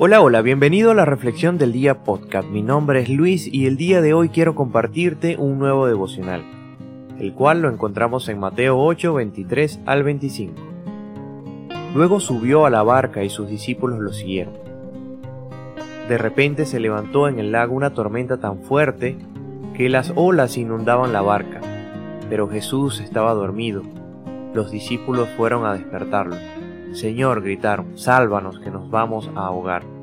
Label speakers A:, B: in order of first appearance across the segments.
A: Hola, hola, bienvenido a la Reflexión del Día Podcast. Mi nombre es Luis y el día de hoy quiero compartirte un nuevo devocional, el cual lo encontramos en Mateo 8, 23 al 25. Luego subió a la barca y sus discípulos lo siguieron. De repente se levantó en el lago una tormenta tan fuerte que las olas inundaban la barca, pero Jesús estaba dormido. Los discípulos fueron a despertarlo. Señor, gritaron, sálvanos que nos vamos a ahogar.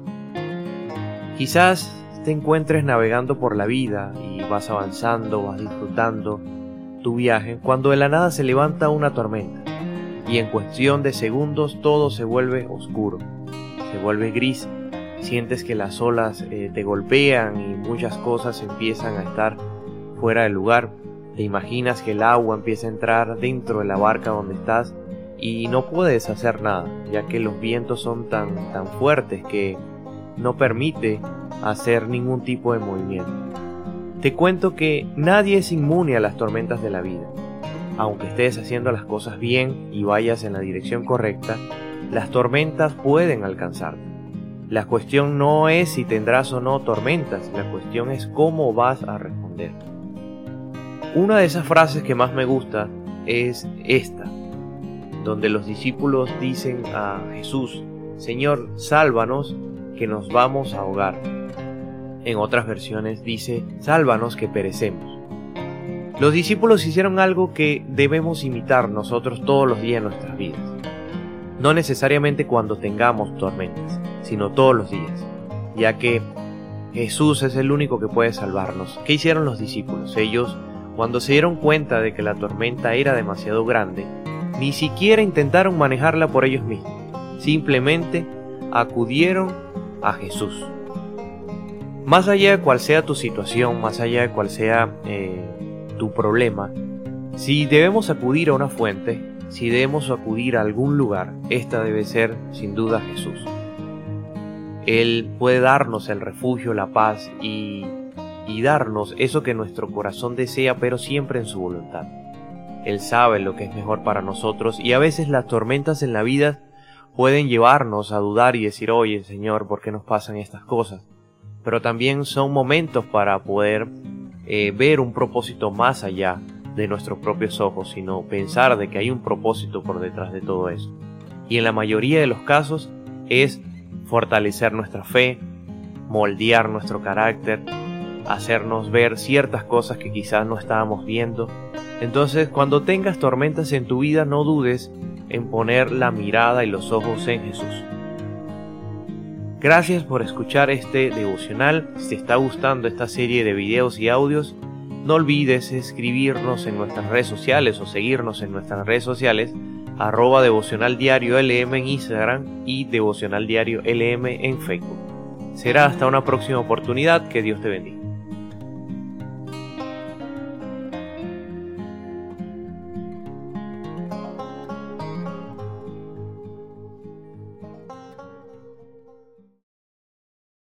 A: Quizás te encuentres navegando por la vida y vas avanzando, vas disfrutando tu viaje, cuando de la nada se levanta una tormenta y en cuestión de segundos todo se vuelve oscuro, se vuelve gris, sientes que las olas eh, te golpean y muchas cosas empiezan a estar fuera del lugar, te imaginas que el agua empieza a entrar dentro de la barca donde estás y no puedes hacer nada, ya que los vientos son tan, tan fuertes que no permite hacer ningún tipo de movimiento. Te cuento que nadie es inmune a las tormentas de la vida. Aunque estés haciendo las cosas bien y vayas en la dirección correcta, las tormentas pueden alcanzarte. La cuestión no es si tendrás o no tormentas, la cuestión es cómo vas a responder. Una de esas frases que más me gusta es esta, donde los discípulos dicen a Jesús, Señor, sálvanos, que nos vamos a ahogar. En otras versiones dice, sálvanos que perecemos. Los discípulos hicieron algo que debemos imitar nosotros todos los días en nuestras vidas. No necesariamente cuando tengamos tormentas, sino todos los días, ya que Jesús es el único que puede salvarnos. ¿Qué hicieron los discípulos? Ellos, cuando se dieron cuenta de que la tormenta era demasiado grande, ni siquiera intentaron manejarla por ellos mismos. Simplemente acudieron a Jesús. Más allá de cual sea tu situación, más allá de cual sea eh, tu problema, si debemos acudir a una fuente, si debemos acudir a algún lugar, esta debe ser sin duda Jesús. Él puede darnos el refugio, la paz y darnos eso que nuestro corazón desea, pero siempre en su voluntad. Él sabe lo que es mejor para nosotros y a veces las tormentas en la vida pueden llevarnos a dudar y decir, oye Señor, ¿por qué nos pasan estas cosas? Pero también son momentos para poder eh, ver un propósito más allá de nuestros propios ojos, sino pensar de que hay un propósito por detrás de todo eso. Y en la mayoría de los casos es fortalecer nuestra fe, moldear nuestro carácter, hacernos ver ciertas cosas que quizás no estábamos viendo. Entonces, cuando tengas tormentas en tu vida, no dudes en poner la mirada y los ojos en Jesús. Gracias por escuchar este devocional. Si te está gustando esta serie de videos y audios, no olvides escribirnos en nuestras redes sociales o seguirnos en nuestras redes sociales arroba devocional diario en Instagram y devocional diario LM en Facebook. Será hasta una próxima oportunidad. Que Dios te bendiga.